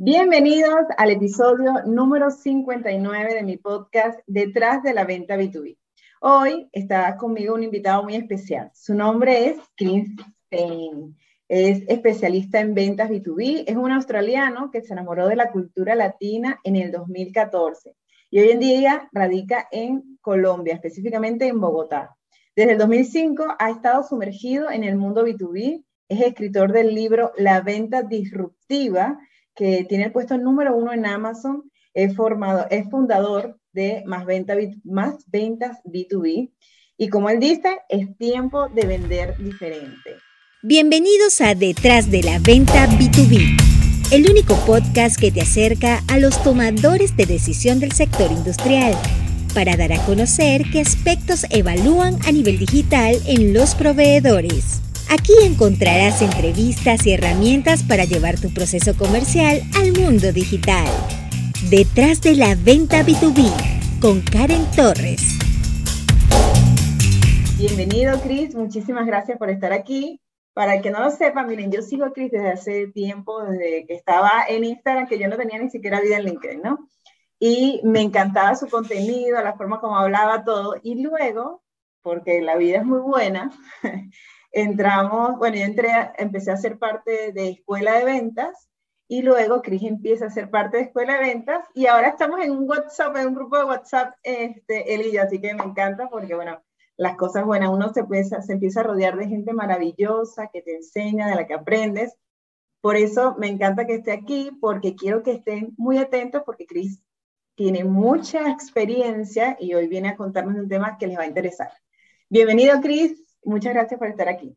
Bienvenidos al episodio número 59 de mi podcast Detrás de la Venta B2B. Hoy está conmigo un invitado muy especial. Su nombre es Chris Payne. Es especialista en ventas B2B. Es un australiano que se enamoró de la cultura latina en el 2014 y hoy en día radica en Colombia, específicamente en Bogotá. Desde el 2005 ha estado sumergido en el mundo B2B. Es escritor del libro La venta disruptiva que tiene el puesto número uno en Amazon, es, formado, es fundador de Más, Más Ventas B2B. Y como él dice, es tiempo de vender diferente. Bienvenidos a Detrás de la Venta B2B, el único podcast que te acerca a los tomadores de decisión del sector industrial para dar a conocer qué aspectos evalúan a nivel digital en los proveedores. Aquí encontrarás entrevistas y herramientas para llevar tu proceso comercial al mundo digital. Detrás de la venta B2B con Karen Torres. Bienvenido, Chris. Muchísimas gracias por estar aquí. Para el que no lo sepa, miren, yo sigo a Chris desde hace tiempo, desde que estaba en Instagram, que yo no tenía ni siquiera vida en LinkedIn, ¿no? Y me encantaba su contenido, la forma como hablaba todo. Y luego, porque la vida es muy buena, entramos, bueno, yo entré, empecé a ser parte de escuela de ventas y luego Cris empieza a ser parte de escuela de ventas y ahora estamos en un WhatsApp, en un grupo de WhatsApp, este, él y yo, así que me encanta porque, bueno, las cosas buenas, uno se, puede, se empieza a rodear de gente maravillosa que te enseña, de la que aprendes. Por eso me encanta que esté aquí, porque quiero que estén muy atentos, porque Cris tiene mucha experiencia y hoy viene a contarnos un tema que les va a interesar. Bienvenido, Cris. Muchas gracias por estar aquí.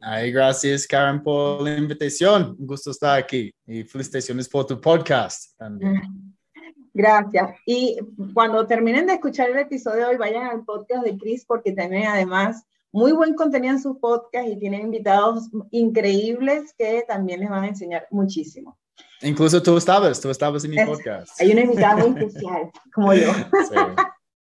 Ay, gracias, Karen, por la invitación. Un gusto estar aquí y felicitaciones por tu podcast también. Gracias. Y cuando terminen de escuchar el episodio hoy, vayan al podcast de Chris porque tiene además muy buen contenido en su podcast y tiene invitados increíbles que también les van a enseñar muchísimo. Incluso tú estabas, tú estabas en mi podcast. Hay una invitada muy especial, como yo. Sí.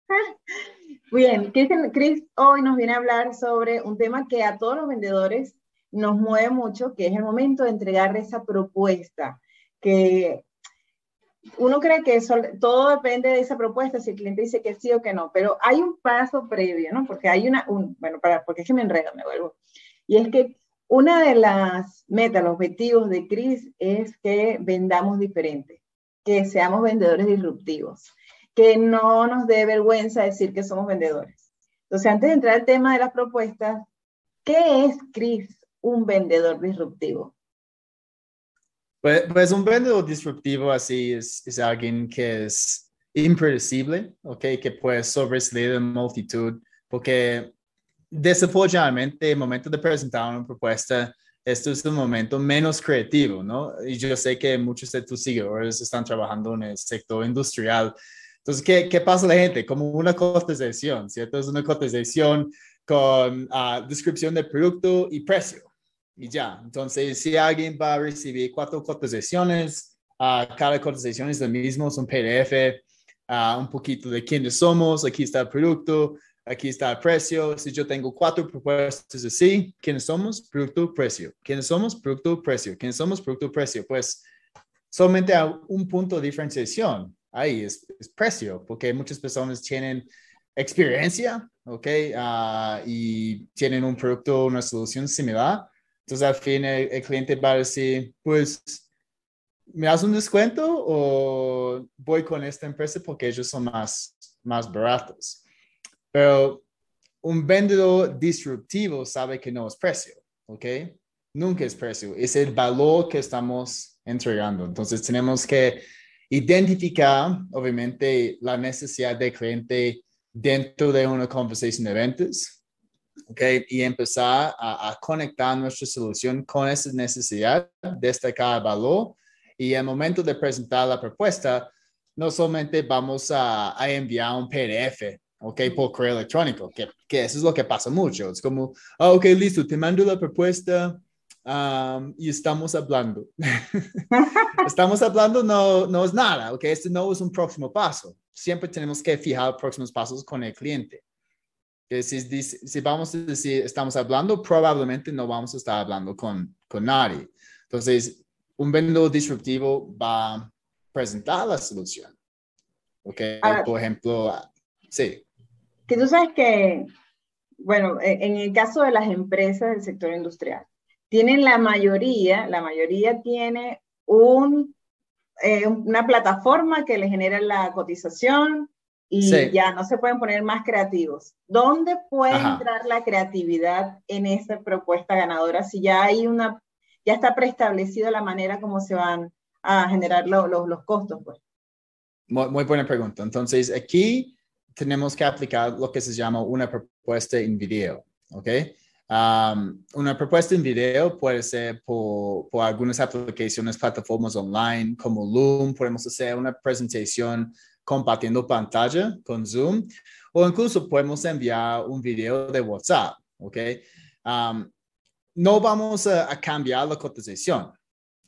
Bien, Chris hoy nos viene a hablar sobre un tema que a todos los vendedores nos mueve mucho, que es el momento de entregar esa propuesta, que uno cree que todo depende de esa propuesta, si el cliente dice que sí o que no, pero hay un paso previo, ¿no? Porque hay una, bueno, para, porque es que me enredo, me vuelvo. Y es que una de las metas, los objetivos de Chris es que vendamos diferente, que seamos vendedores disruptivos que no nos dé vergüenza decir que somos vendedores. Entonces, antes de entrar al tema de las propuestas, ¿qué es, Chris, un vendedor disruptivo? Pues, pues un vendedor disruptivo así es, es, alguien que es impredecible, ¿ok? Que puede sobresalir en multitud, porque desafortunadamente el momento de presentar una propuesta, esto es el momento menos creativo, ¿no? Y yo sé que muchos de tus seguidores están trabajando en el sector industrial entonces, ¿qué, ¿qué, pasa la gente? Como una cotización, ¿cierto? Es una cotización con uh, descripción del producto y precio. Y ya. Entonces, si alguien va a recibir cuatro cotizaciones, uh, cada cotización es lo mismo, es un PDF, uh, un poquito de quiénes somos, aquí está el producto, aquí está el precio. Si yo tengo cuatro propuestas así, ¿quiénes somos? Producto, precio. ¿Quiénes somos? Producto, precio. ¿Quiénes somos? Producto, precio. Pues solamente a un punto de diferenciación ahí es, precio, porque muchas personas tienen experiencia, ¿ok? Uh, y tienen un producto, una solución similar. Entonces, al fin, el, cliente va a decir, pues, ¿me das un descuento o voy con esta empresa porque ellos son más, más baratos? Pero un vendedor disruptivo sabe que no es precio, ¿ok? Nunca es precio, es el valor que estamos entregando. Entonces, tenemos que identificar, obviamente, la necesidad del cliente dentro de una conversación de ventas, ¿ok? Y empezar a, conectar nuestra solución con esa necesidad, destacar valor y al momento de presentar la propuesta, no solamente vamos a, enviar un PDF, ¿ok? Por correo electrónico, que, que, eso es lo que pasa mucho. Es como, ah, ok, listo, te mando la propuesta, y estamos hablando. estamos hablando no, no es nada, ¿ok? Este no es un próximo paso. Siempre tenemos que fijar próximos pasos con el cliente. Que si, si, vamos a decir estamos hablando, probablemente no vamos a estar hablando con, con nadie. Entonces, un vendedor disruptivo va a presentar la solución. ¿Ok? Por ejemplo, sí. Que tú sabes que, bueno, e, en el caso de las empresas del sector industrial, tienen la mayoría, la mayoría tiene un, eh, una plataforma que le genera la cotización y ya no se pueden poner más creativos. ¿Dónde puede entrar la creatividad en esa propuesta ganadora si ya hay una, ya está preestablecido la manera como se van a generar los costos? Pues? Muy, muy buena pregunta. Entonces, aquí tenemos que aplicar lo que se llama una propuesta en video, ¿ok? Um, una propuesta en video puede ser por, por, algunas aplicaciones, plataformas online como Loom. Podemos hacer una presentación compartiendo pantalla con Zoom o incluso podemos enviar un video de WhatsApp. ¿ok? Um, no vamos a, a, cambiar la cotización,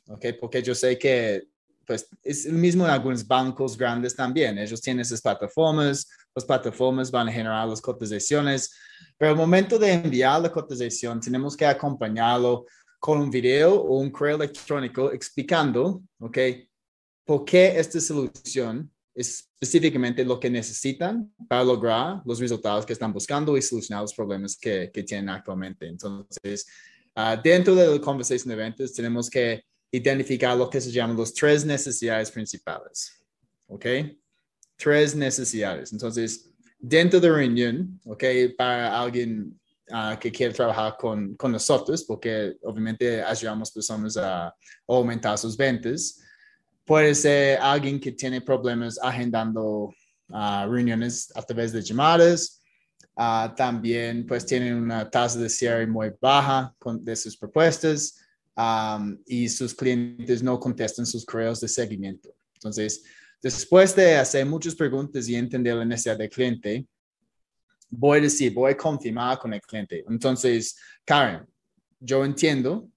¿ok? Porque yo sé que pues, es el mismo en algunos bancos grandes también. Ellos tienen esas plataformas, las plataformas van a generar las cotizaciones pero al momento de enviar la cotización, tenemos que acompañarlo con un video o un correo electrónico explicando, ¿ok? ¿Por qué esta solución es específicamente lo que necesitan para lograr los resultados que están buscando y solucionar los problemas que, tienen actualmente. Entonces, uh, dentro de la conversación de ventas, tenemos que identificar lo que se llaman los tres necesidades principales. ¿Ok? Tres necesidades. Entonces, dentro de reunión, ¿ok? Para alguien uh, que quiere trabajar con, con, nosotros, porque obviamente ayudamos personas a, aumentar sus ventas, puede ser alguien que tiene problemas agendando uh, reuniones a través de llamadas, uh, también pues tienen una tasa de cierre muy baja con, de sus propuestas um, y sus clientes no contestan sus correos de seguimiento. Entonces, Después de hacer muchas preguntas y entender la necesidad del cliente, voy a decir, voy a confirmar con el cliente. Entonces, Karen, yo entiendo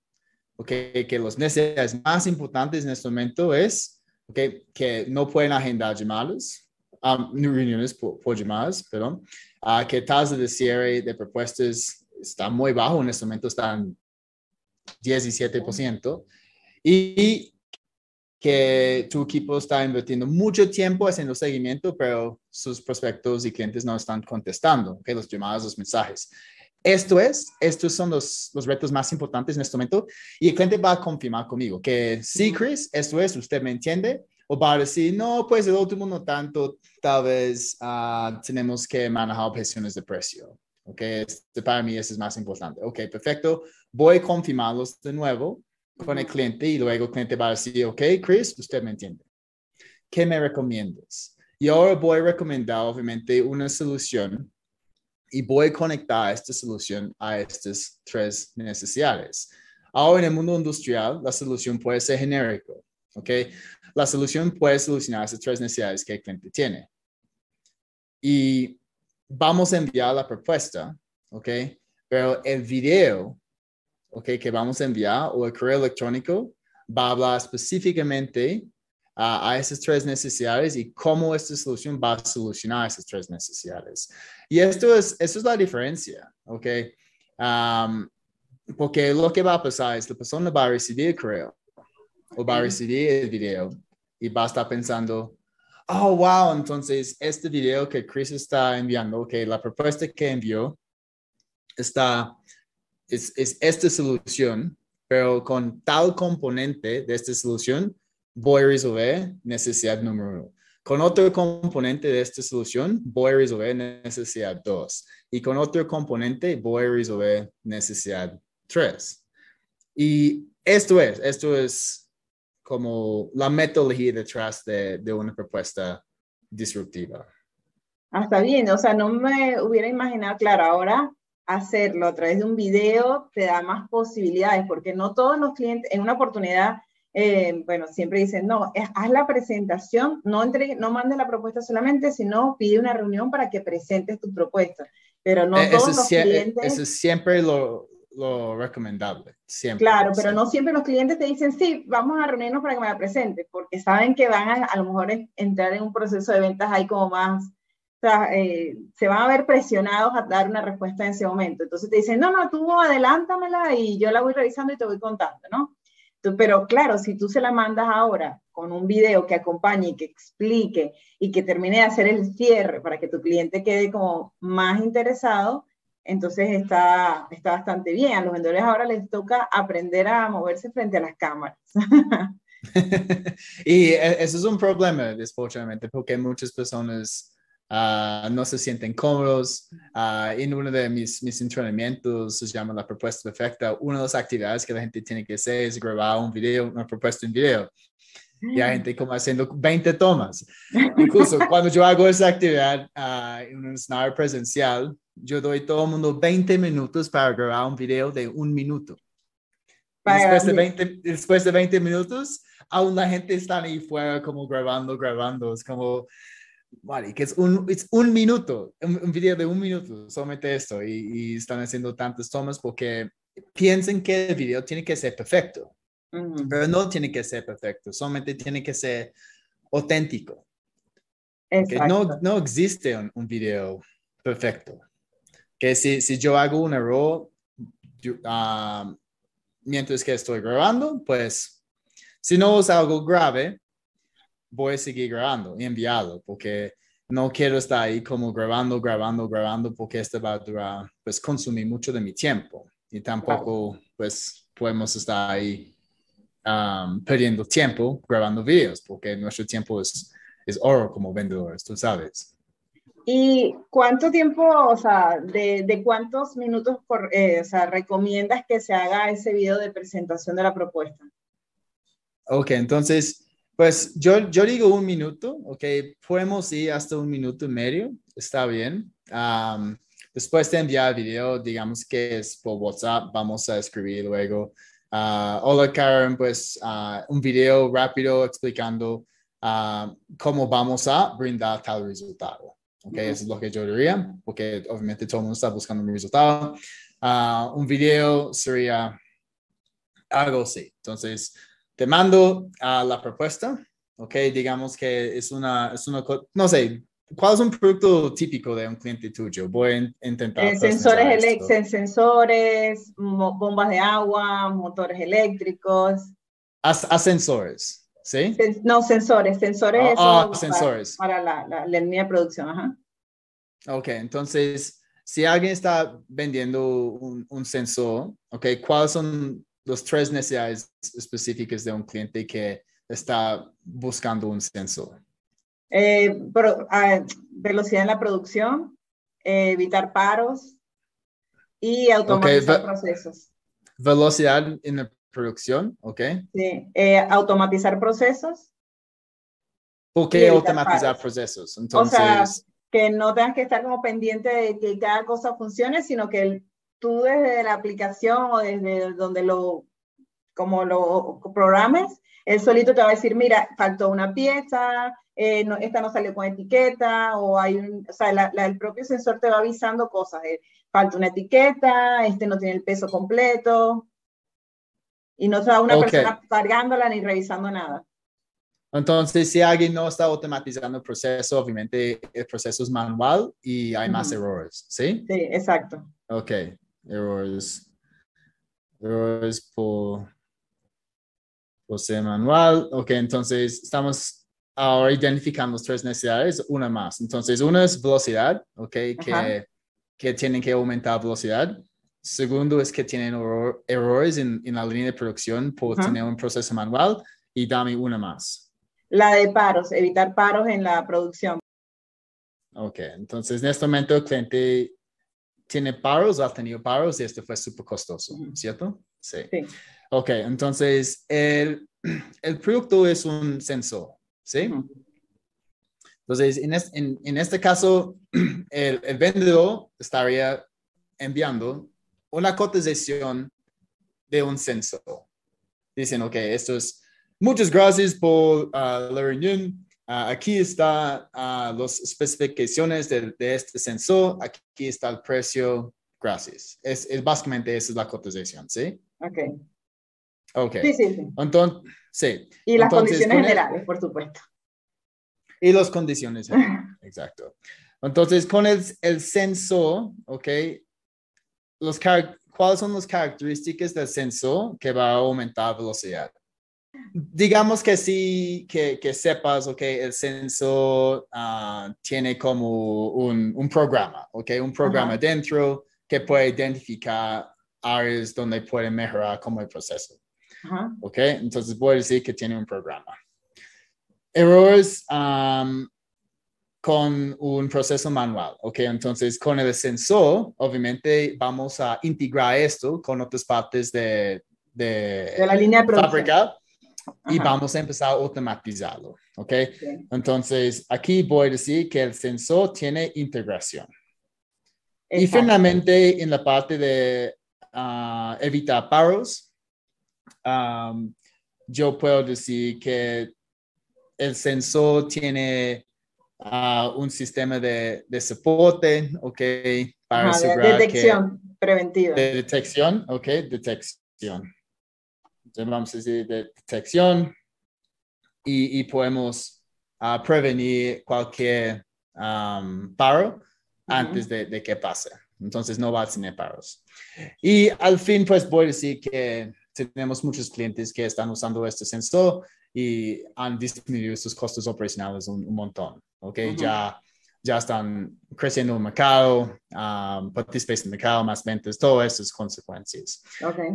okay, que las necesidades más importantes en este momento es okay, que no pueden agendar llamadas, um, reuniones por, llamadas, perdón, uh, que tasa de cierre de propuestas está muy bajo, en este momento están 17%, y que tu equipo está invirtiendo mucho tiempo haciendo seguimiento, pero sus prospectos y clientes no están contestando, que los llamados, los mensajes. Esto es, estos son los, los retos más importantes en este momento y el cliente va a confirmar conmigo que sí, Chris, esto es, usted me entiende, o va a decir, no, pues el último no tanto, tal vez uh, tenemos que manejar objeciones de precio. Ok, este, para mí eso es más importante. Ok, perfecto. Voy a confirmarlos de nuevo con el cliente y luego el cliente va a decir, ok, Chris, usted me entiende. ¿Qué me recomiendas? Y ahora voy a recomendar, obviamente, una solución y voy a conectar esta solución a estas tres necesidades. Ahora, en el mundo industrial, la solución puede ser genérico, ¿ok? La solución puede solucionar esas tres necesidades que el cliente tiene. Y vamos a enviar la propuesta, ¿ok? Pero el video okay, que vamos a enviar o el correo electrónico va a hablar específicamente a esas tres necesidades y cómo esta solución va a solucionar esas tres necesidades. Y esto es, esto es la diferencia, ¿ok? Um, porque lo que va a pasar es que la persona va a recibir el correo o va a recibir el video y va a estar pensando, oh, wow, entonces este video que Chris está enviando, ok, la propuesta que envió está es, esta solución, pero con tal componente de esta solución, voy a resolver necesidad número uno. Con otro componente de esta solución, voy a resolver necesidad dos. Y con otro componente, voy a resolver necesidad tres. Y esto es, esto es como la metodología detrás de, de una propuesta disruptiva. Ah, está bien, o sea, no me hubiera imaginado, claro, ahora hacerlo a través de un video te da más posibilidades, porque no todos los clientes, en una oportunidad, eh, bueno, siempre dicen, no, haz la presentación, no, entre, no mandes la propuesta solamente, sino pide una reunión para que presentes tu propuesta. Pero no eh, todos los clientes... Eso es siempre lo, lo recomendable, siempre. Claro, pero no siempre los clientes te dicen, sí, vamos a reunirnos para que me la presente, porque saben que van a, a lo mejor entrar en un proceso de ventas ahí como más eh, se van a ver presionados a dar una respuesta en ese momento. Entonces te dicen, no, no, tú adelántamela y yo la voy revisando y te voy contando, ¿no? pero claro, si tú se la mandas ahora con un video que acompañe y que explique y que termine de hacer el cierre para que tu cliente quede como más interesado, entonces está, está bastante bien. A los vendedores ahora les toca aprender a moverse frente a las cámaras. y e, eso es un problema, desfortunadamente, porque muchas personas uh, no se sienten cómodos. Uh, en uno de mis, mis entrenamientos se llama la propuesta perfecta. Una de las actividades que la gente tiene que hacer es grabar un video, una propuesta en video. Y hay gente como haciendo 20 tomas. Incluso cuando yo hago esa actividad uh, en un escenario presencial, yo doy a todo el mundo 20 minutos para grabar un video de un minuto. Después de, 20, después de 20 minutos, aún la gente está ahí fuera como grabando, grabando. Es como, vale, que es un, es un minuto, un, video de un minuto, solamente esto. Y, y, están haciendo tantas tomas porque piensan que el video tiene que ser perfecto. Pero no tiene que ser perfecto, solamente tiene que ser auténtico. No, no existe un, un video perfecto que si, si yo hago un error ah, mientras que estoy grabando, pues si no es algo grave, voy a seguir grabando y enviarlo porque no quiero estar ahí como grabando, grabando, grabando porque esto va a durar, pues consumir mucho de mi tiempo y tampoco pues podemos estar ahí um, perdiendo tiempo grabando videos porque nuestro tiempo es, es oro como vendedores, tú sabes. ¿Y cuánto tiempo, o sea, de, de cuántos minutos por, eh, o sea, recomiendas que se haga ese video de presentación de la propuesta? Ok, entonces, pues yo, yo digo un minuto, ok, podemos ir hasta un minuto y medio, está bien. después de enviar el video, digamos que es por WhatsApp, vamos a escribir luego, uh, hola Karen, pues uh, un video rápido explicando uh, cómo vamos a brindar tal resultado. Ok, eso es lo que yo diría, porque obviamente todo el mundo está buscando un resultado. Un video sería algo así. Entonces, te mando a la propuesta, ok, digamos que es una, es una, no sé, ¿cuál es un producto típico de un cliente tuyo? Voy a intentar. Eh, sensores, eléctricos, sensores, bombas de agua, motores eléctricos. Ascensores. ¿Sí? no, sensores, sensores. Ah, ah sensores. Para, la, la, línea de producción, ajá. Ok, entonces, si alguien está vendiendo un, un sensor, ok, ¿cuáles son los tres necesidades específicas de un cliente que está buscando un sensor? Eh, velocidad en la producción, eh, evitar paros y automatizar procesos. Velocidad en la producción, ¿ok? Sí, eh, automatizar procesos. ¿Por qué automatizar procesos? Entonces, o sea, que no tengas que estar como pendiente de que cada cosa funcione, sino que tú desde la aplicación o desde donde lo, como lo programes, él solito te va a decir, mira, faltó una pieza, eh, no, esta no salió con etiqueta, o hay un, o sea, el propio sensor te va avisando cosas, eh, falta una etiqueta, este no tiene el peso completo, y no está una persona cargándola ni revisando nada. Entonces, si alguien no está automatizando el proceso, obviamente el proceso es manual y hay más errores, ¿sí? Sí, exacto. Ok, errores. Errores por, por ser manual. Ok, entonces estamos ahora identificando tres necesidades, una más. Entonces, una es velocidad, ok, que, que tienen que aumentar velocidad. Segundo es que tienen errores en, en, la línea de producción por tener un proceso manual. Y dame una más. La de paros, evitar paros en la producción. Ok, entonces en este momento el cliente tiene paros o ha tenido paros y este fue súper costoso, ¿cierto? Sí. sí. Ok, entonces el, el, producto es un sensor, ¿sí? Entonces, en, en, en, este caso, el, el vendedor estaría enviando una cotización de un sensor. Dicen, ok, esto es, muchas gracias por uh, la reunión. Uh, aquí está uh, las especificaciones de, de, este sensor. Aquí está el precio. Gracias. Es, es, básicamente esa es la cotización, ¿sí? Ok. Ok. Sí, sí, sí. Entonces, sí. Y las condiciones generales, por supuesto. Y las condiciones generales, exacto. Entonces, con el, el sensor, ok, los, ¿cuáles son las características del sensor que va a aumentar velocidad? Digamos que sí, que, que sepas, ok, el sensor uh, tiene como un, un, programa, ok, un programa dentro que puede identificar áreas donde puede mejorar como el proceso. Ok, entonces voy a decir que tiene un programa. Errores um, con un proceso manual, ok, entonces con el sensor, obviamente vamos a integrar esto con otras partes de, de, la línea de fábrica y vamos a empezar a automatizarlo, ¿ok? Entonces, aquí voy a decir que el sensor tiene integración. Y finalmente, en la parte de ah, evitar paros, yo puedo decir que el sensor tiene ah, un sistema de, de, soporte, ¿ok? Para asegurar detección preventiva. De detección, ¿ok? Detección decir, de detección y, podemos ah, prevenir cualquier paro antes de, que pase. Entonces no va a tener paros. Y al fin, pues voy a decir que tenemos muchos clientes que están usando este sensor y han disminuido sus costos operacionales un, montón. ¿ok? Ya ya están creciendo el mercado, um, participando en el mercado, más ventas, todas esas consecuencias. Okay.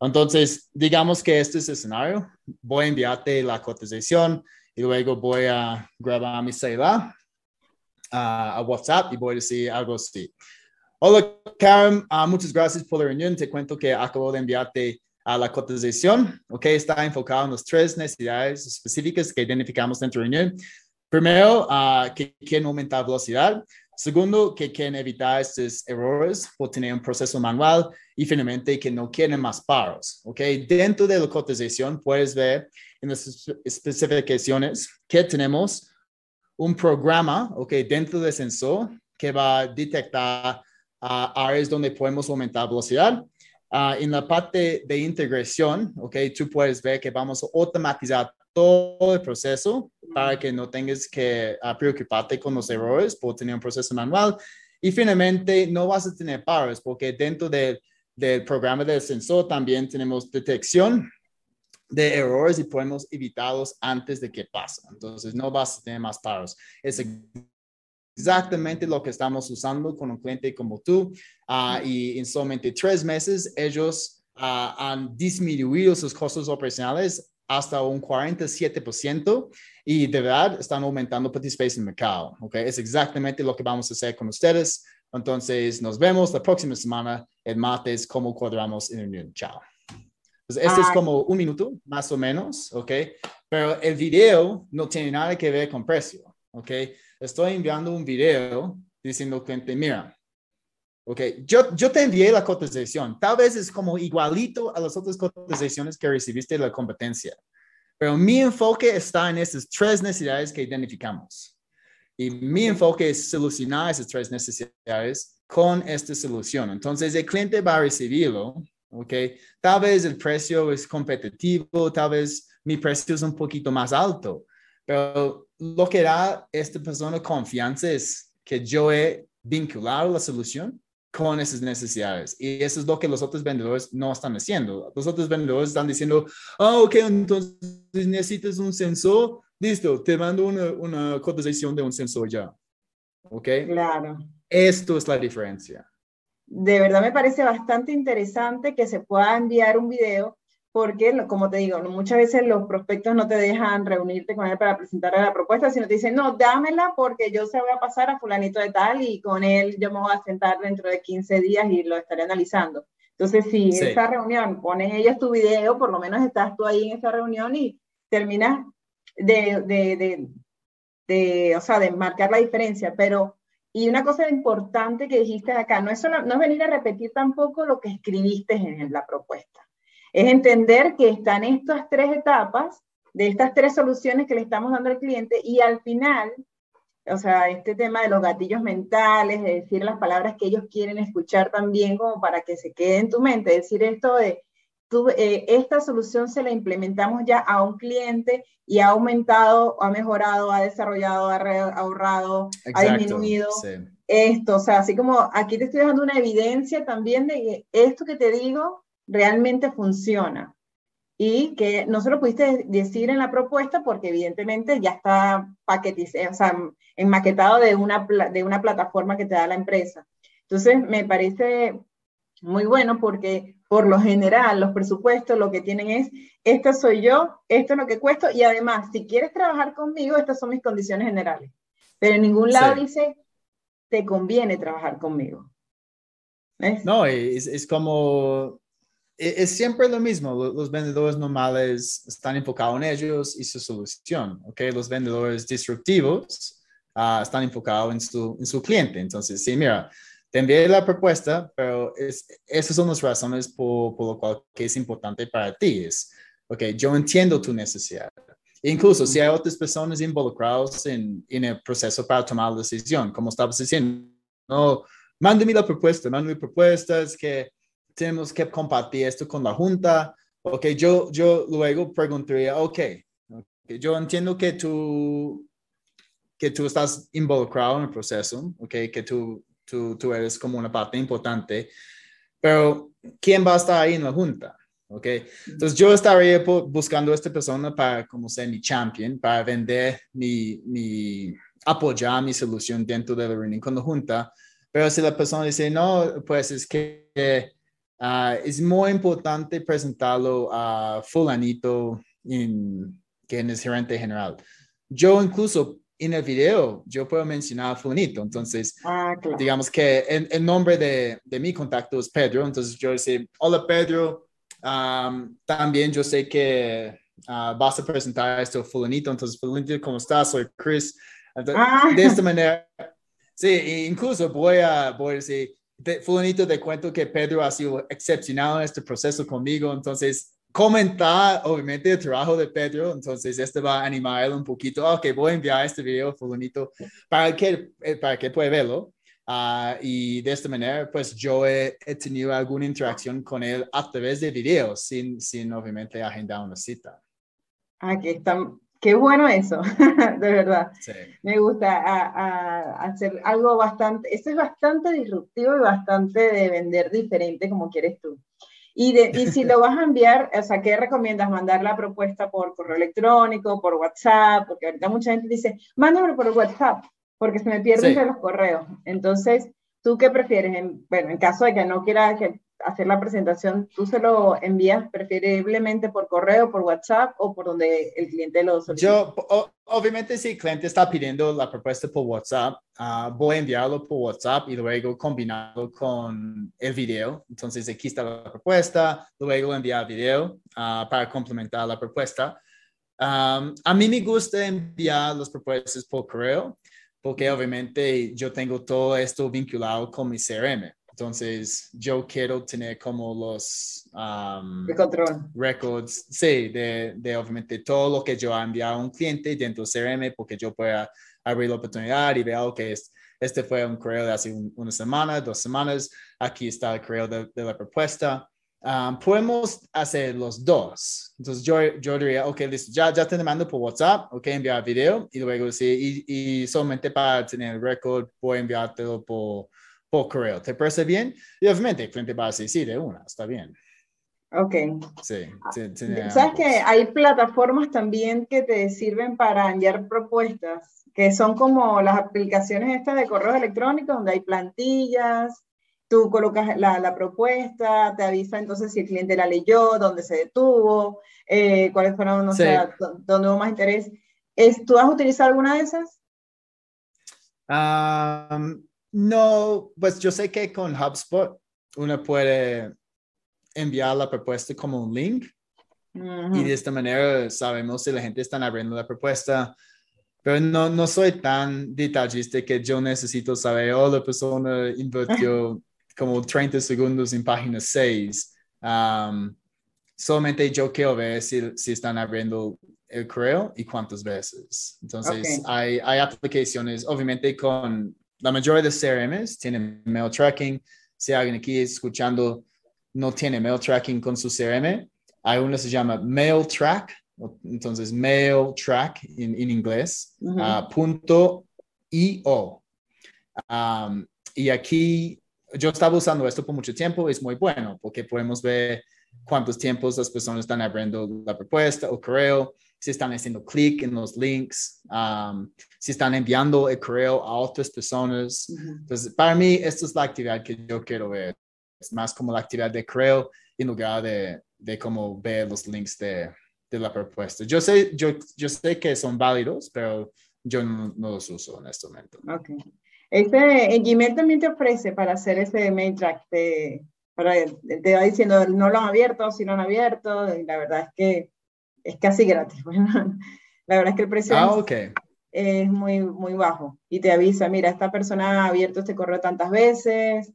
Entonces, digamos que este es el escenario. Voy a enviarte la cotización y luego voy a grabar mi celular uh, a WhatsApp y voy a decir algo así. Hola, Karen, uh, muchas gracias por la reunión. Te cuento que acabo de enviarte a la cotización, ok, está enfocado en las tres necesidades específicas que identificamos dentro de la reunión. Primero, uh, que quieren aumentar velocidad. Segundo, que quieren evitar estos errores por tener un proceso manual. Y finalmente, que no quieren más paros. ¿okay? Dentro de la cotización, puedes ver en las especificaciones que tenemos un programa ¿okay? dentro del sensor que va a detectar uh, áreas donde podemos aumentar velocidad. Uh, en la parte de integración, okay, tú puedes ver que vamos a automatizar todo el proceso para que no tengas que ah, preocuparte con los errores por tener un proceso manual. Y finalmente, no vas a tener paros porque dentro del, del programa del sensor también tenemos detección de errores y podemos evitarlos antes de que pasen. Entonces, no vas a tener más paros. Es exactamente lo que estamos usando con un cliente como tú. Ah, y en solamente tres meses, ellos ah, han disminuido sus costos operacionales hasta un 47% y de verdad están aumentando participación en el mercado. ¿okay? Es exactamente lo que vamos a hacer con ustedes. Entonces, nos vemos la próxima semana, el martes, cómo cuadramos en unión. Chao. Pues esto es como un minuto, más o menos, ¿ok? Pero el video no tiene nada que ver con precio, ¿ok? Estoy enviando un video diciendo al cliente, mira, Ok, yo, yo te envié la cotización. Tal vez es como igualito a las otras cotizaciones que recibiste de la competencia. Pero mi enfoque está en esas tres necesidades que identificamos. Y mi enfoque es solucionar esas tres necesidades con esta solución. Entonces, el cliente va a recibirlo. Ok, tal vez el precio es competitivo, tal vez mi precio es un poquito más alto. Pero lo que da esta persona confianza es que yo he vinculado la solución con esas necesidades. Y eso es lo que los otros vendedores no están haciendo. Los otros vendedores están diciendo, ah, ok, entonces necesitas un sensor, listo, te mando una, una cotización de un sensor ya. ¿Ok? Claro. Esto es la diferencia. De verdad me parece bastante interesante que se pueda enviar un video porque, como te digo, muchas veces los prospectos no te dejan reunirte con él para presentar la propuesta, sino te dicen, no, dámela porque yo se voy a pasar a fulanito de tal y con él yo me voy a sentar dentro de 15 días y lo estaré analizando. Entonces, si esa reunión pones ellos tu video, por lo menos estás tú ahí en esa reunión y terminas de, de, de, de, o sea, de marcar la diferencia. Pero, y una cosa importante que dijiste acá, no es, solo, no es venir a repetir tampoco lo que escribiste en la propuesta es entender que están estas tres etapas de estas tres soluciones que le estamos dando al cliente y al final, o sea, este tema de los gatillos mentales, de decir las palabras que ellos quieren escuchar también como para que se quede en tu mente, decir esto de eh, esta solución se la implementamos ya a un cliente y ha aumentado, ha mejorado, ha desarrollado, ha ahorrado, ha disminuido esto. O sea, así como aquí te estoy dando una evidencia también de que esto que te digo realmente funciona y que no se lo pudiste decir en la propuesta porque evidentemente ya está paquetizado, o sea, enmaquetado de una, de una plataforma que te da la empresa. Entonces, me parece muy bueno porque por lo general los presupuestos lo que tienen es, esta soy yo, esto es lo que cuesto y además, si quieres trabajar conmigo, estas son mis condiciones generales. Pero en ningún lado dice, te conviene trabajar conmigo. No, es, es como es siempre lo mismo. Los vendedores normales están enfocados en ellos y su solución, ¿ok? Los vendedores disruptivos ah, están enfocados en su, en su cliente. Entonces, sí, mira, te envié la propuesta, pero es, esas son las razones por, por lo cual que es importante para ti. Es, ok, yo entiendo tu necesidad. Incluso si hay otras personas involucradas en, en el proceso para tomar la decisión, como estabas diciendo, no, mándeme la propuesta, mándeme propuestas que tenemos que compartir esto con la junta. Ok, yo, yo luego preguntaría, ok, okay yo entiendo que tú, que tú estás involucrado en el proceso, ok, que tú, tú, tú eres como una parte importante, pero ¿quién va a estar ahí en la junta? ¿ok? Entonces yo estaría buscando a esta persona para como ser mi champion, para vender mi, mi apoyar mi solución dentro de la reunión con la junta, pero si la persona dice, no, pues es que Ah, es muy importante presentarlo a fulanito en, que es gerente general. Yo incluso en el video, yo puedo mencionar a fulanito. Entonces, ah, digamos que el, nombre de, de, mi contacto es Pedro. Entonces yo decir, hola Pedro, también yo sé que ah, vas a presentar esto a fulanito. Entonces, fulanito, ¿cómo estás? Soy Chris. De esta manera, sí, incluso voy a, voy a decir, de, fulanito te cuento que Pedro ha sido excepcional en este proceso conmigo, entonces comentar obviamente el trabajo de Pedro, entonces este va a animar un poquito, ok, voy a enviar este video a fulanito para que, eh, para que pueda verlo. Uh, y de esta manera, pues yo he, tenido alguna interacción con él a través de videos, sin, sin obviamente agendar una cita. Aquí están Qué bueno eso, de verdad. Me gusta hacer algo bastante, eso es bastante disruptivo y bastante de vender diferente como quieres tú. Y, de, y si lo vas a enviar, o sea, ¿qué recomiendas? ¿Mandar la propuesta por correo electrónico, por WhatsApp? Porque ahorita mucha gente dice, mándame por WhatsApp, porque se me pierden entre los correos. Entonces, ¿tú qué prefieres? En, bueno, en caso de que no quiera que hacer la presentación, ¿tú se lo envías preferiblemente por correo, por WhatsApp o por donde el cliente lo solicita? Yo, obviamente, si el cliente está pidiendo la propuesta por WhatsApp, ah, voy a enviarlo por WhatsApp y luego combinarlo con el video. Entonces, aquí está la propuesta, luego enviar video uh, para complementar la propuesta. a mí me gusta enviar las propuestas por correo porque obviamente yo tengo todo esto vinculado con mi CRM. Entonces, yo quiero tener como los um, records, sí, de, de, obviamente todo lo que yo he enviado a un cliente dentro del CRM, porque yo pueda abrir la oportunidad y ver, que es, este fue un correo de hace una semana, dos semanas, aquí está el correo de, la propuesta. Um, podemos hacer los dos. Entonces, yo, yo diría, ok, listo, ya, ya te mando por WhatsApp, ok, enviar video y luego sí, y, y solamente para tener el record, voy a enviártelo por por correo. ¿Te parece bien? Y obviamente el cliente va a decir, sí, de una, está bien. Ok. Sí. ¿Sabes que hay plataformas también que te sirven para enviar propuestas? Que son como las aplicaciones estas de correos electrónicos donde hay plantillas, tú colocas la, la propuesta, te avisa entonces si el cliente la leyó, dónde se detuvo, eh, cuáles fueron, no sé, dónde hubo más interés. ¿Es, ¿Tú has utilizado alguna de esas? Um, no, pues yo sé que con HubSpot uno puede enviar la propuesta como un link y de esta manera sabemos si la gente está abriendo la propuesta. Pero no, no soy tan detallista que yo necesito saber, oh, la persona invirtió como 30 segundos en página 6. Um, solamente yo quiero ver si, si están abriendo el correo y cuántas veces. Entonces, hay, hay aplicaciones, obviamente con la mayoría de CRMs tienen mail tracking. Si alguien aquí escuchando no tiene mail tracking con su CRM, hay uno que se llama Mail Track, entonces Mail Track en, inglés, ah, punto .io. y aquí yo estaba usando esto por mucho tiempo, es muy bueno porque podemos ver cuántos tiempos las personas están abriendo la propuesta o correo, si están haciendo clic en los links, si están enviando el correo a otras personas. Entonces, para mí, esta es la actividad que yo quiero ver. Es más como la actividad de correo en lugar de, de cómo ver los links de, de la propuesta. Yo sé, yo, yo sé que son válidos, pero yo no, los uso en este momento. Ok. Este, en Gmail también te ofrece para hacer ese mail track, te, para, te va diciendo no lo han abierto, si lo han abierto, y la verdad es que es casi gratis. Bueno, la verdad es que el precio ah, okay. es, muy, muy bajo y te avisa, mira, esta persona ha abierto este correo tantas veces.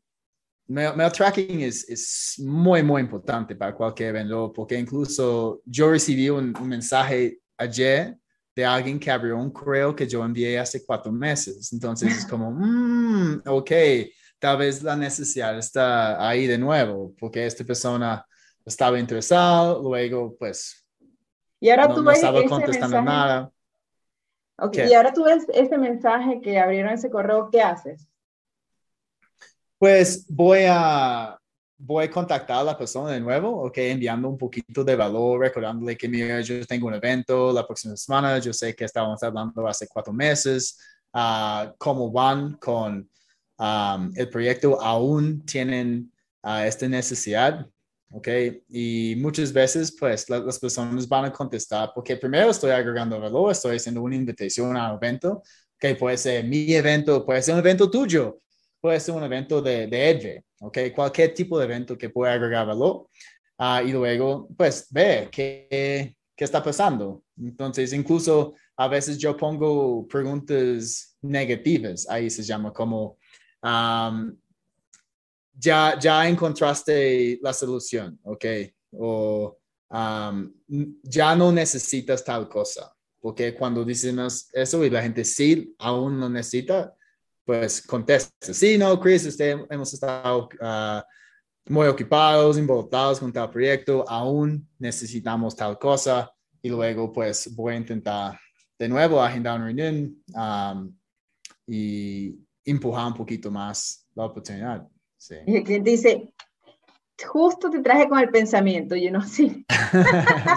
Mail, tracking es, es, muy, muy importante para cualquier vendedor, porque incluso yo recibí un, un mensaje ayer de alguien que abrió un correo que yo envié hace cuatro meses. Entonces es como, mm, ok, tal vez la necesidad está ahí de nuevo, porque esta persona estaba interesada, luego pues y ahora tú ves estaba contestando nada. Okay. Y ahora tú ves ese mensaje que abrieron ese correo, ¿qué haces? Pues voy a, voy a contactar a la persona de nuevo, ok, enviando un poquito de valor, recordándole que mira, yo tengo un evento la próxima semana, yo sé que estábamos hablando hace cuatro meses, uh, cómo van con um, el proyecto, aún tienen uh, esta necesidad, ok, y muchas veces pues las personas van a contestar porque primero estoy agregando valor, estoy haciendo una invitación a un evento, que puede ser mi evento, puede ser un evento tuyo, puede ser un evento de, de Edge, ¿ok? Cualquier tipo de evento que pueda agregar valor. Uh, y luego, pues, ve qué, qué está pasando. Entonces, incluso a veces yo pongo preguntas negativas, ahí se llama como, um, ya, ya encontraste la solución, ¿ok? O ya no necesitas tal cosa, porque cuando decimos eso y la gente sí aún no necesita, pues contesta, sí, no, Chris, este, hemos estado uh, muy ocupados, involucrados con tal proyecto, aún necesitamos tal cosa y luego pues voy a intentar de nuevo agendar una reunión y empujar un poquito más la oportunidad. Sí. Y el cliente dice, justo te traje con el pensamiento, yo no sé.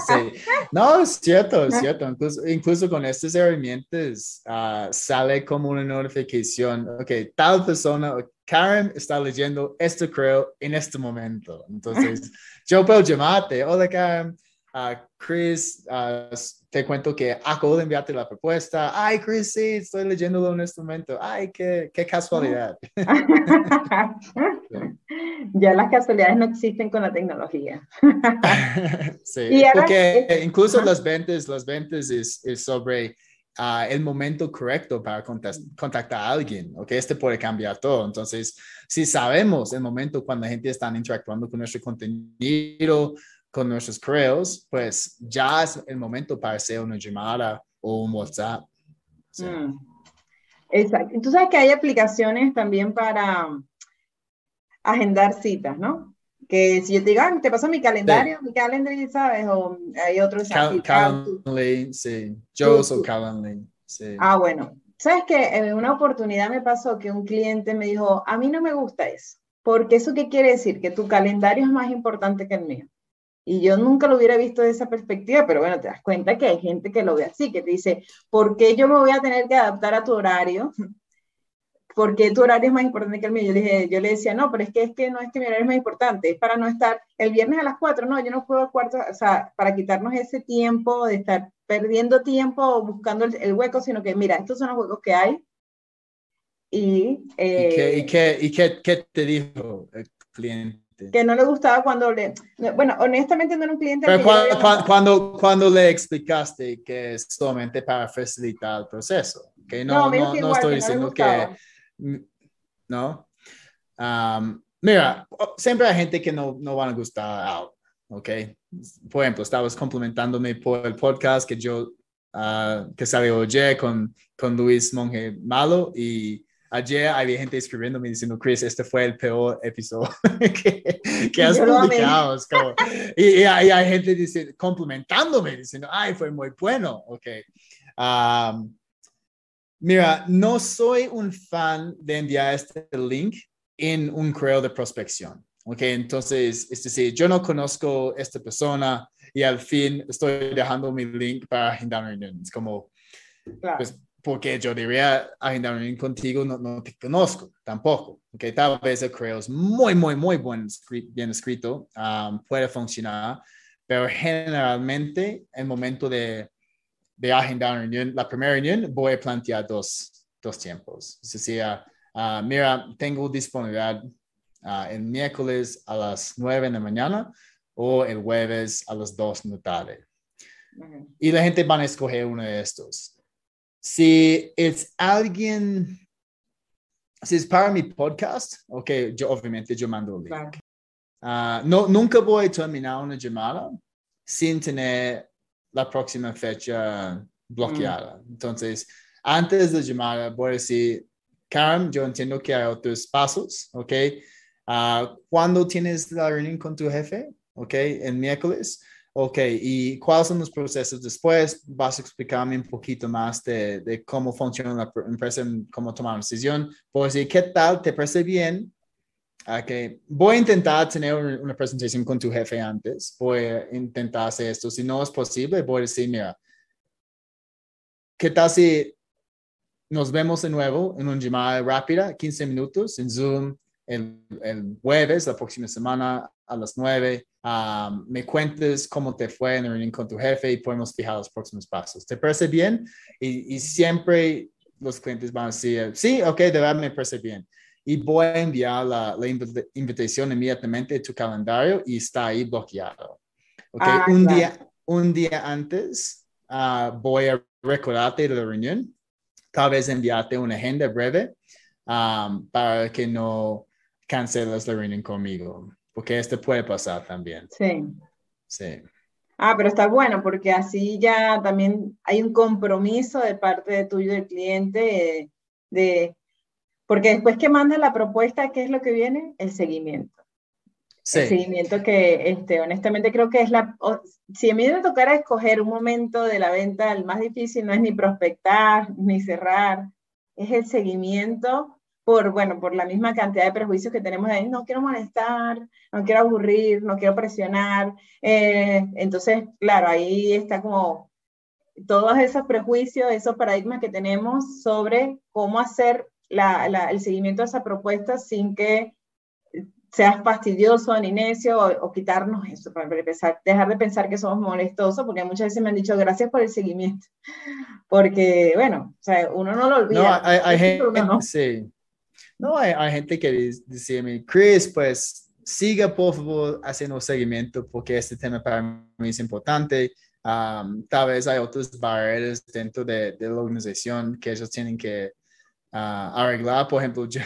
sí. No, es cierto, es cierto. Incluso, incluso con estas herramientas uh, sale como una notificación, ok, tal persona, Karen está leyendo esto creo en este momento. Entonces, yo puedo llamarte, hola Karen, uh, Chris, uh, te cuento que acabo de enviarte la propuesta. Ay, Chris, sí, estoy leyéndolo en este momento. Ay, qué, qué casualidad. ya las casualidades no existen con la tecnología. sí, porque incluso las ventas, las ventas es, es sobre uh, el momento correcto para contactar a alguien, ¿ok? Este puede cambiar todo. Entonces, si sabemos el momento cuando la gente está interactuando con nuestro contenido, con nuestros correos, pues ya es el momento para hacer una llamada o un WhatsApp. Mm. Exacto. Tú sabes que hay aplicaciones también para agendar citas, ¿no? Que si yo te digo, ah, te paso mi calendario, mi calendario, ¿sabes? O hay otros. Cal Calendly, sí. Yo uso Calendly, sí. Ah, bueno. ¿Sabes que En una oportunidad me pasó que un cliente me dijo, a mí no me gusta eso. Porque eso qué quiere decir? Que tu calendario es más importante que el mío. Y yo nunca lo hubiera visto de esa perspectiva, pero bueno, te das cuenta que hay gente que lo ve así, que te dice, ¿por qué yo me voy a tener que adaptar a tu horario? Porque tu horario es más importante que el mío. Yo le, dije, yo le decía, no, pero es que, es que no es que mi horario es más importante, es para no estar el viernes a las 4, no, yo no puedo a cuarto, o sea, para quitarnos ese tiempo de estar perdiendo tiempo buscando el, hueco, sino que, mira, estos son los huecos que hay. Y, eh, ¿Y, qué, y, qué, qué te dijo el cliente? Que no le gustaba cuando le... Bueno, honestamente no era un cliente... Pero cuando, cuando, le explicaste que es solamente para facilitar el proceso, que no, no, no, estoy diciendo que... No. Um, mira, siempre hay gente que no, no van a gustar algo, ¿ok? Por ejemplo, estabas complementándome por el podcast que yo, uh, que salió ayer con, con Luis Monge Malo y ayer había gente escribiéndome diciendo, Chris, este fue el peor episodio que, has publicado. y, hay, gente dice, complementándome, diciendo, ay, fue muy bueno. Ok. mira, no soy un fan de enviar este link en un correo de prospección. Ok, entonces, es decir, yo no conozco a esta persona y al fin estoy dejando mi link para agendar reuniones. Como, pues, porque yo debería agendar reunión contigo, no, no, te conozco tampoco. Ok, tal vez el correo es muy, muy, muy buen, bien escrito, um, puede funcionar, pero generalmente, en el momento de, de agendar reunión, la primera reunión, voy a plantear dos, dos tiempos. Es decir, uh, mira, tengo disponibilidad uh, el miércoles a las 9 de la mañana o el jueves a las 2 de la tarde. Y la gente va a escoger uno de estos. Si es alguien, si es para mi podcast, ok, yo obviamente yo mando el link. Ah, no, nunca voy a terminar una llamada sin tener la próxima fecha bloqueada. Mm. Entonces, antes de llamada, voy a decir, Karen, yo entiendo que hay otros pasos, ¿ok? Uh, ¿Cuándo tienes la reunión con tu jefe? ¿Ok? El miércoles. Ok, ¿y cuáles son los procesos después? Vas a explicarme un poquito más de, de cómo funciona la empresa, cómo tomar una decisión. Pues, decir, ¿qué tal? ¿Te parece bien? Okay. Voy a intentar tener una presentación con tu jefe antes. Voy a intentar hacer esto. Si no es posible, voy a decir, mira, ¿qué tal si nos vemos de nuevo en una llamada rápida, 15 minutos en Zoom, el, el jueves, la próxima semana a las 9? me cuentes cómo te fue en la reunión con tu jefe y podemos fijar los próximos pasos. ¿Te parece bien? Y, y siempre los clientes van a decir, sí, ok, de verdad me parece bien. Y voy a enviar la, la invitación inmediatamente a tu calendario y está ahí bloqueado. Okay, ah, un, día, un día antes uh, voy a recordarte de la reunión, tal vez enviarte una agenda breve um, para que no canceles la reunión conmigo porque este puede pasar también. Sí. Sí. Ah, pero está bueno porque así ya también hay un compromiso de parte de tuyo del cliente de, porque después que manda la propuesta, ¿qué es lo que viene? El seguimiento. Sí. El seguimiento que, este, honestamente, creo que es la... si a mí me tocara escoger un momento de la venta, el más difícil no es ni prospectar, ni cerrar, es el seguimiento por, bueno, por la misma cantidad de prejuicios que tenemos ahí, no quiero molestar, no quiero aburrir, no quiero presionar. Eh, entonces, claro, ahí está como todos esos prejuicios, esos paradigmas que tenemos sobre cómo hacer la, la, el seguimiento de esa propuesta sin que seas fastidioso ni necio o, o, quitarnos eso, para empezar, dejar de pensar que somos molestosos, porque muchas veces me han dicho gracias por el seguimiento, porque bueno, o sea, uno no lo olvida. No, hay, hay gente, no. sí, no, hay, gente que dice, Chris, pues siga por favor haciendo seguimiento porque este tema para mí es importante. tal vez hay otras barreras dentro de, la organización que ellos tienen que ah, arreglar. Por ejemplo, yo,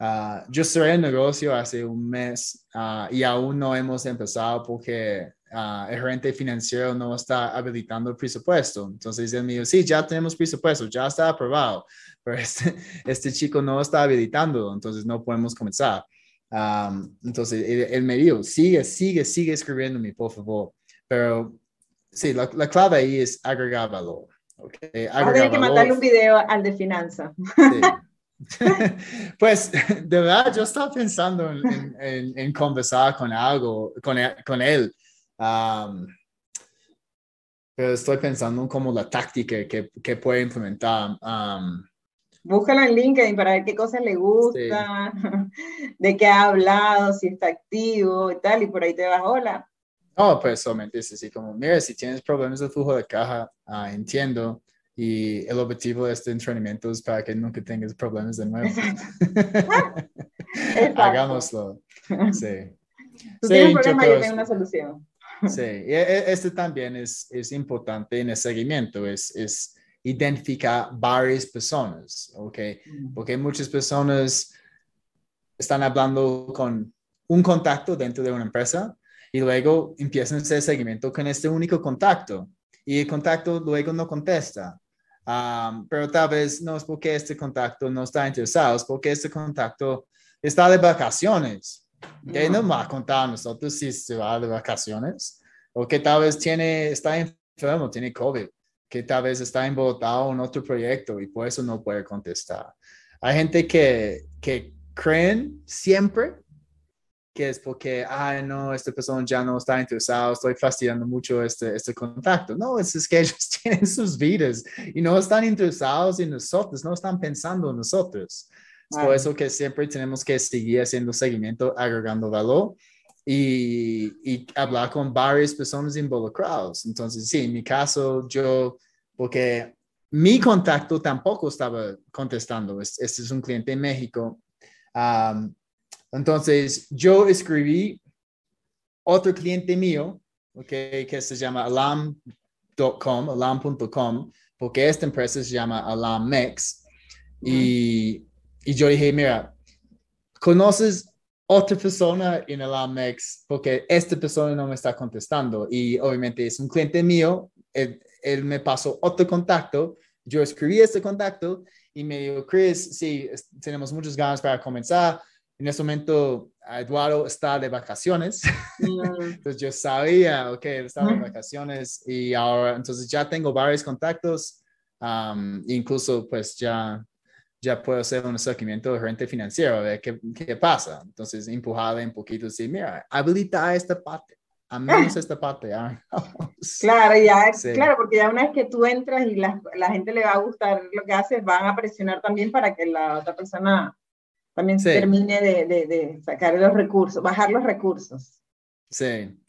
uh, yo el negocio hace un mes ah, y aún no hemos empezado porque el gerente financiero no está habilitando el presupuesto. Entonces él me dijo, sí, ya tenemos presupuesto, ya está aprobado pero este, este chico no está habilitando, entonces no podemos comenzar. entonces, él, me dijo, sigue, sigue, sigue escribiéndome, por favor. Pero sí, la, la clave ahí es agregar valor. Okay? Agregar que mandarle un video al de finanzas. pues de verdad yo estaba pensando en, en, en, conversar con algo, con, él. Con él. pero estoy pensando en como la táctica que, que puede implementar. Búscalo en LinkedIn para ver qué cosas le gusta, de qué ha hablado, si está activo y tal, y por ahí te vas, hola. No, pues solamente es así como, mira, si tienes problemas de flujo de caja, ah, entiendo, y el objetivo de este entrenamiento es para que nunca tengas problemas de nuevo. Hagámoslo. Sí. Tú tienes un problema, yo, tengo una solución. Sí, e, e, este también es, es importante en el seguimiento, es, es identificar varias personas, ¿ok? Porque muchas personas están hablando con un contacto dentro de una empresa y luego empiezan a hacer seguimiento con este único contacto y el contacto luego no contesta. Um, pero tal vez no es porque este contacto no está interesado, es porque este contacto está de vacaciones. Que no va a contar a nosotros si se va de vacaciones o que tal vez tiene, está enfermo, tiene COVID, que tal vez está involucrado en otro proyecto y por eso no puede contestar. Hay gente que, que creen siempre que es porque, ay, no, esta persona ya no está interesada, estoy fastidiando mucho este, este contacto. No, es, que ellos tienen sus vidas y no están interesados en nosotros, no están pensando en nosotros. Es por eso que siempre tenemos que seguir haciendo seguimiento, agregando valor y, y hablar con varias personas involucradas. Entonces, sí, en mi caso, yo, porque mi contacto tampoco estaba contestando. Este es un cliente en México. Um, entonces, yo escribí otro cliente mío, okay, que se llama alarm.com, alarm.com, porque esta empresa se llama Alarmex. Y, y yo dije, mira, ¿conoces otra persona en Alarmex? Porque esta persona no me está contestando. Y obviamente es un cliente mío, él, él me pasó otro contacto, yo escribí este contacto y me dijo, Chris, sí, tenemos muchas ganas para comenzar en ese momento Eduardo está de vacaciones, mm. entonces yo sabía, ok, él estaba de vacaciones y ahora, entonces ya tengo varios contactos, incluso pues ya, ya puedo hacer un seguimiento de gerente financiero, a ver qué, qué pasa. Entonces empujarle un poquito, decir, mira, habilita esta parte, a menos esta parte. claro, ya, claro, porque ya una vez que tú entras y la, la gente le va a gustar lo que haces, van a presionar también para que la otra persona también se termine de, de, de, sacar los recursos, bajar los recursos. Sí,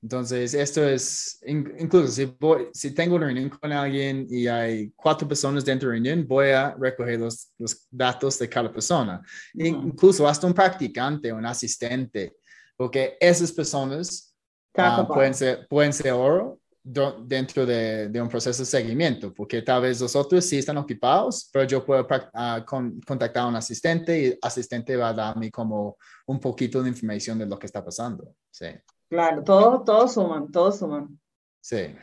entonces esto es, incluso si, si tengo una reunión con alguien y hay cuatro personas dentro de la reunión, voy a recoger los, los datos de cada persona, incluso hasta un practicante, un asistente, porque esas personas ah, pueden, ser, pueden ser oro dentro de, de, un proceso de seguimiento, porque tal vez los otros sí están ocupados, pero yo puedo uh, contactar a un asistente y el asistente va a darme como un poquito de información de lo que está pasando. Sí. Claro, todos todo suman, todos suman. Sí.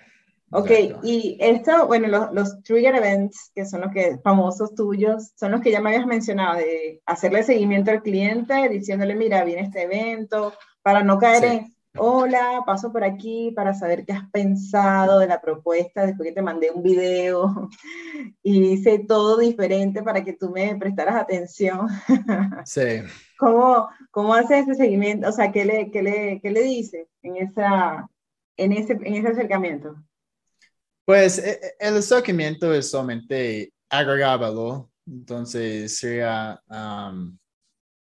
Ok, y esto, bueno, los, los, trigger events, que son los que famosos tuyos, son los que ya me habías mencionado, de hacerle seguimiento al cliente, diciéndole, mira, viene este evento, para no caer en hola, paso por aquí para saber qué has pensado de la propuesta después que te mandé un video y hice todo diferente para que tú me prestaras atención. Sí. ¿Cómo, cómo hace ese seguimiento? O sea, ¿qué le, qué le, qué le dice en, esa, en, ese, en ese acercamiento? Pues e, e, el acercamiento es solamente agregar valor. Entonces sería,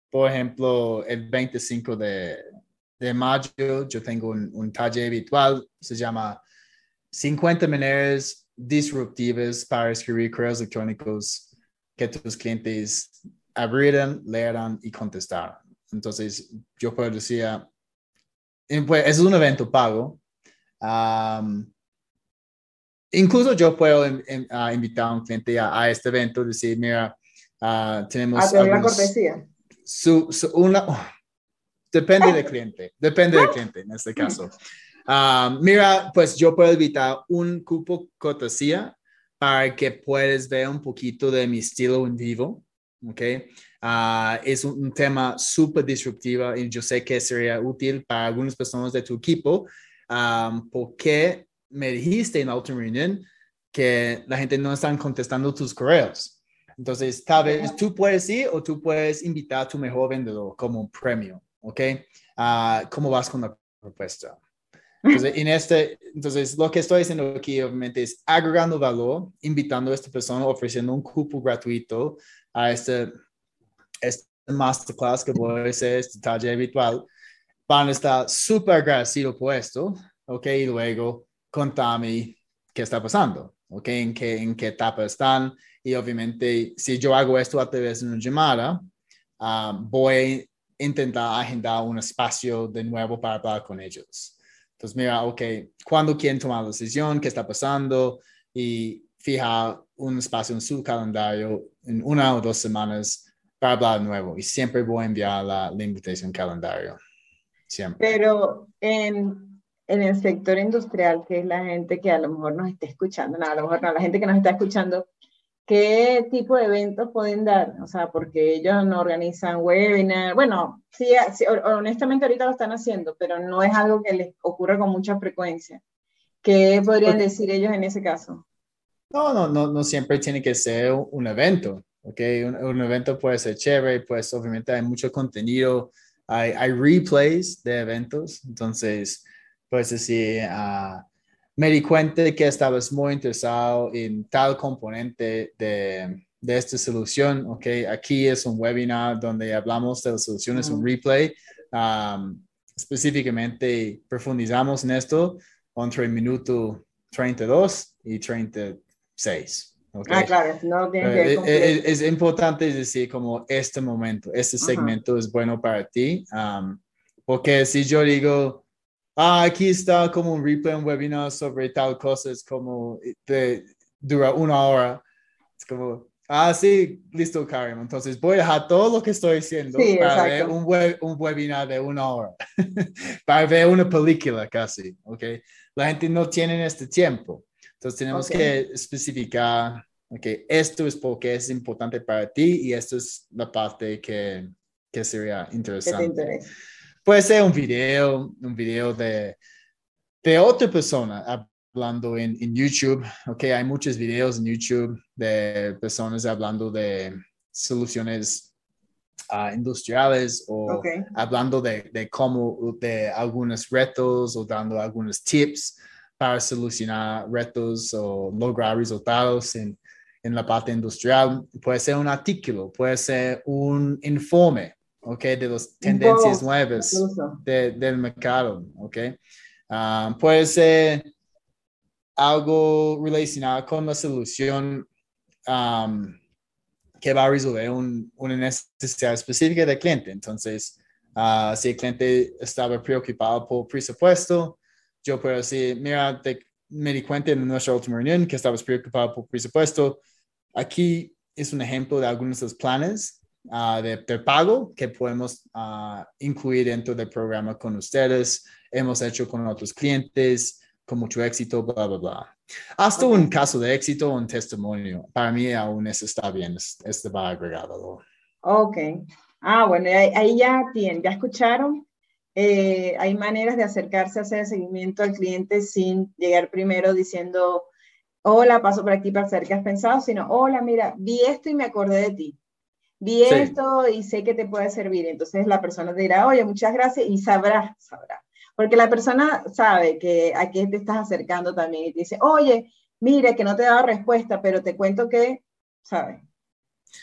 por ejemplo, el 25 de, de mayo yo tengo un, taller virtual, se llama 50 maneras disruptivas para escribir correos electrónicos que tus clientes abrirán, leerán y contestarán. Entonces, yo puedo decir, pues, es un evento pago. incluso yo puedo invitar a un cliente a, este evento, decir, mira, uh, tenemos... A la cortesía. Su, una, Depende del cliente, depende del cliente en este caso. Ah, mira, pues yo puedo evitar un cupo cortesía para que puedas ver un poquito de mi estilo en vivo, ¿ok? Ah, es un, tema súper disruptivo y yo sé que sería útil para algunas personas de tu equipo um, porque me dijiste en la última reunión que la gente no está contestando tus correos. Entonces, tal vez tú puedes ir o tú puedes invitar a tu mejor vendedor como un premio. ¿Ok? Uh, ¿Cómo vas con la propuesta? Entonces, en este, entonces, lo que estoy haciendo aquí, obviamente, es agregando valor, invitando a esta persona, ofreciendo un cupo gratuito a este, este masterclass que voy a hacer, este taller virtual. Van a estar súper agradecidos por esto, ¿ok? Y luego, contame qué está pasando, ¿ok? En qué, en qué etapa están. Y obviamente, si yo hago esto a través de una llamada, uh, voy intentar agendar un espacio de nuevo para hablar con ellos. Entonces, mira, ok, ¿cuándo quieren tomar la decisión? ¿Qué está pasando? Y fijar un espacio en su calendario en una o dos semanas para hablar de nuevo. Y siempre voy a enviar la, la invitación calendario. Siempre. Pero en, en el sector industrial, que es la gente que a lo mejor nos está escuchando, no, a lo mejor no, la gente que nos está escuchando, ¿qué tipo de eventos pueden dar? O sea, porque ellos no organizan webinars, bueno, sí, honestamente ahorita lo están haciendo, pero no es algo que les ocurra con mucha frecuencia. ¿Qué podrían decir ellos en ese caso? No, no, no, no siempre tiene que ser un evento, ¿ok? Un, evento puede ser chévere, pues obviamente hay mucho contenido, hay, hay replays de eventos, entonces, pues decir, uh, me di cuenta que estabas muy interesado en tal componente de, de esta solución, ¿ok? Aquí es un webinar donde hablamos de las soluciones, un replay. Um, específicamente profundizamos en esto entre el minuto 32 y 36. Okay. Ah, claro, no tiene que eh, es, es, importante decir como este momento, este segmento es bueno para ti, um, porque si yo digo, ah, aquí está como un replay, un webinar sobre tal cosa, es como, de, dura una hora, es como, Ah, sí, listo, Karim. Entonces voy a dejar todo lo que estoy diciendo para ver un, un, webinar de una hora, para ver una película casi, ¿ok? La gente no tiene este tiempo. Entonces tenemos que especificar, ok, esto es porque es importante para ti y esto es la parte que, que sería interesante. Puede ser un video, un video de, de otra persona hablando en, en, YouTube, ok, hay muchos videos en YouTube de personas hablando de soluciones uh, industriales o hablando de, de, cómo, de algunos retos o dando algunos tips para solucionar retos o lograr resultados en, en la parte industrial. Puede ser un artículo, puede ser un informe, ok, de las tendencias nuevas de, del mercado, ok. Uh, puede ser algo relacionado con la solución um, que va a resolver una necesidad específica del cliente. Entonces, uh, si el cliente estaba preocupado por presupuesto, yo puedo decir, mira, me di cuenta en nuestra última reunión que estabas preocupado por presupuesto. Aquí es un ejemplo de algunos de los planes uh, de, de, pago que podemos uh, incluir dentro del programa con ustedes. Hemos hecho con otros clientes con mucho éxito, bla, bla, bla. Hasta un caso de éxito, un testimonio. Para mí aún eso está bien, este va agregado. Ok. Ah, bueno, ahí, ya tienen, ya escucharon. Eh, hay maneras de acercarse a hacer seguimiento al cliente sin llegar primero diciendo, hola, paso por aquí para saber qué has pensado, sino, hola, mira, vi esto y me acordé de ti. Vi esto y sé que te puede servir. Entonces la persona te dirá, oye, muchas gracias y sabrá, sabrá. Porque la persona sabe que a qué te estás acercando también y te dice, oye, mire que no te he dado respuesta, pero te cuento que, ¿sabe?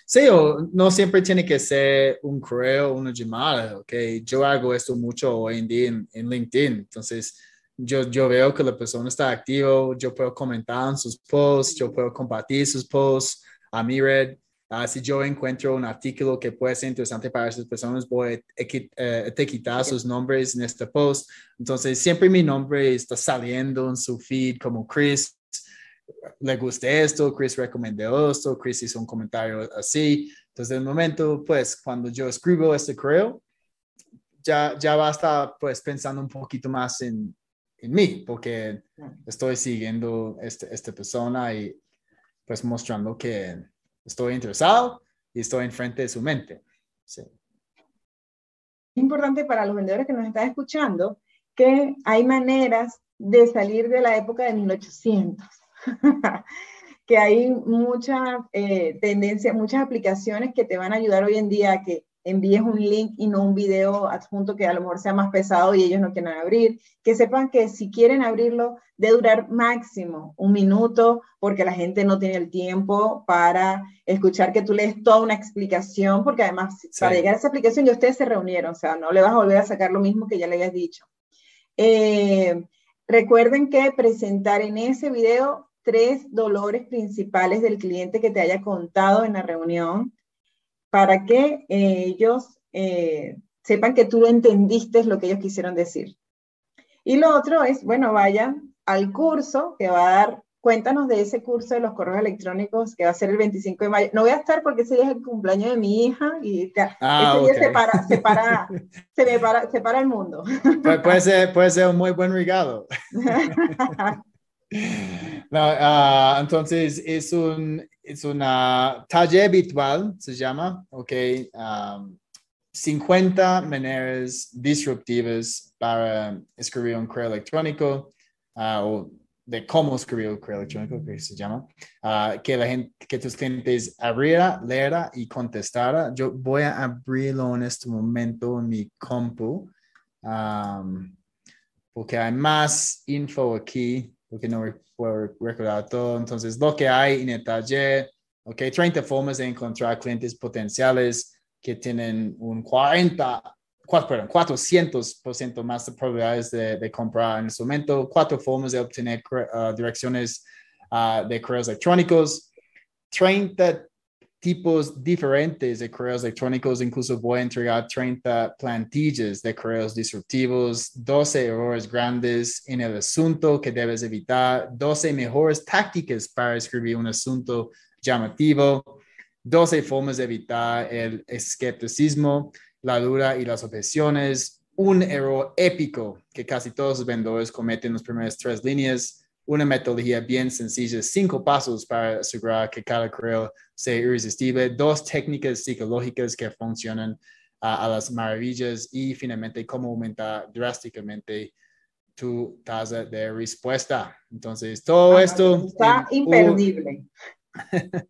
Sí, o no siempre tiene que ser un correo, una llamada, ok. Yo hago esto mucho hoy en día en, LinkedIn, entonces yo, yo veo que la persona está activa, yo puedo comentar en sus posts, yo puedo compartir sus posts a mi red Ah, si yo encuentro un artículo que puede ser interesante para esas personas, voy a eh, etiquetar sus nombres en este post. Entonces, siempre mi nombre está saliendo en su feed como Chris. Le gusta esto, Chris recomendó esto, Chris hizo un comentario así. Entonces, el momento, pues, cuando yo escribo este correo, ya, ya va a estar, pues, pensando un poquito más en, en mí, porque estoy siguiendo este, esta persona y, pues, mostrando que estoy interesado y estoy enfrente de su mente. Es importante para los vendedores que nos están escuchando que hay maneras de salir de la época de 1800, que hay muchas eh, tendencias, muchas aplicaciones que te van a ayudar hoy en día a que envíes un link y no un video adjunto que a lo mejor sea más pesado y ellos no quieren abrir, que sepan que si quieren abrirlo, de durar máximo un minuto, porque la gente no tiene el tiempo para escuchar que tú lees toda una explicación, porque además para llegar a esa aplicación ya ustedes se reunieron, o sea, no le vas a volver a sacar lo mismo que ya le habías dicho. Eh, recuerden que presentar en ese video tres dolores principales del cliente que te haya contado en la reunión para que eh, ellos eh, sepan que tú entendiste lo que ellos quisieron decir. Y lo otro es, bueno, vayan al curso que va a dar cuéntanos de ese curso de los correos electrónicos que va a ser el 25 de mayo. No voy a estar porque ese día es el cumpleaños de mi hija y ah, ese día se para, se para, se me para, se para el mundo. puede, ser, puede ser un muy buen regalo. No, uh, entonces es un es una taller virtual, se llama, ok. Um, 50 maneras disruptivas para escribir un correo electrónico uh, o de cómo escribir un correo electrónico, que se llama, uh, que la gente, que tus clientes abriera, leera y contestara. Yo voy a abrirlo en este momento en mi compu, um, porque hay más info aquí porque no puedo recordar todo. Entonces, lo que hay en el taller, ok, 30 formas de encontrar clientes potenciales que tienen un 40, 4, perdón, 400% más de probabilidades de, comprar en este momento, cuatro formas de obtener uh, direcciones uh, de correos electrónicos, 30 tipos diferentes de correos electrónicos, incluso voy a entregar 30 plantillas de correos disruptivos, 12 errores grandes en el asunto que debes evitar, 12 mejores tácticas para escribir un asunto llamativo, 12 formas de evitar el escepticismo, la duda y las objeciones, un error épico que casi todos los vendedores cometen en las primeras tres líneas, una metodología bien sencilla, cinco pasos para asegurar que cada correo sea irresistible, dos técnicas psicológicas que funcionan a las maravillas y finalmente cómo aumentar drásticamente tu tasa de respuesta. Entonces, todo esto... Está imperdible.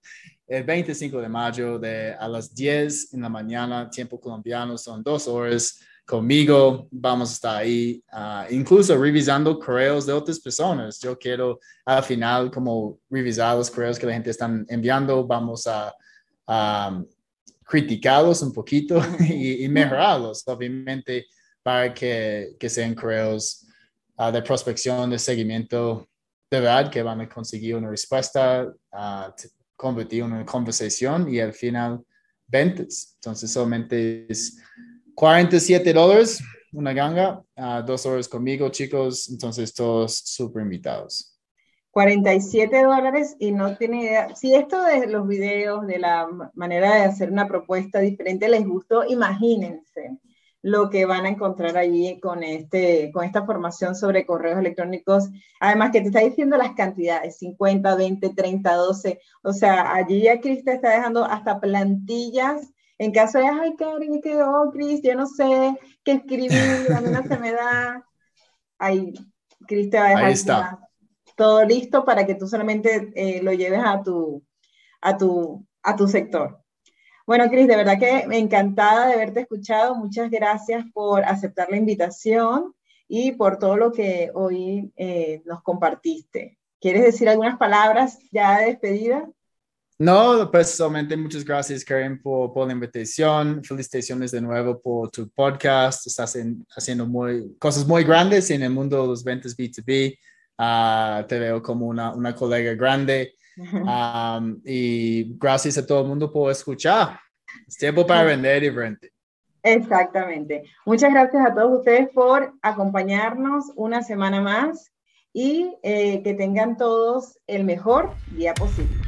el 25 de mayo de a las 10 en la mañana, tiempo colombiano, son dos horas conmigo, vamos a estar ahí, ah, incluso revisando correos de otras personas. Yo quiero al final como revisar los correos que la gente está enviando, vamos a, criticarlos un poquito y, mejorarlos, obviamente, para que, que sean correos ah, de prospección, de seguimiento, de verdad, que van a conseguir una respuesta, uh, convertir una conversación y al final ventas. Entonces, solamente es 47 dólares, una ganga, dos horas conmigo, chicos. Entonces, todos súper invitados. 47 dólares y no tiene idea. Si esto de los videos, de la manera de hacer una propuesta diferente les gustó, imagínense lo que van a encontrar allí con, este, con esta formación sobre correos electrónicos. Además que te está diciendo las cantidades, 50, 20, 30, 12. O sea, allí ya Cris te está dejando hasta plantillas en caso de, ay, Karen, que, oh, Cris, yo no sé qué escribir, a mí no se me da. Ahí, Cris te va a dejar Ahí está. todo listo para que tú solamente eh, lo lleves a tu, a, tu, a tu sector. Bueno, Cris, de verdad que me encantada de haberte escuchado. Muchas gracias por aceptar la invitación y por todo lo que hoy eh, nos compartiste. ¿Quieres decir algunas palabras ya de despedida? No, personalmente muchas gracias, Karen, por, por, la invitación. Felicitaciones de nuevo por tu podcast. Estás haciendo muy, cosas muy grandes en el mundo de los ventas B2B. Ah, te veo como una, una colega grande. y gracias a todo el mundo por escuchar. Es tiempo para vender y vender. Exactamente. Muchas gracias a todos ustedes por acompañarnos una semana más y eh, que tengan todos el mejor día posible.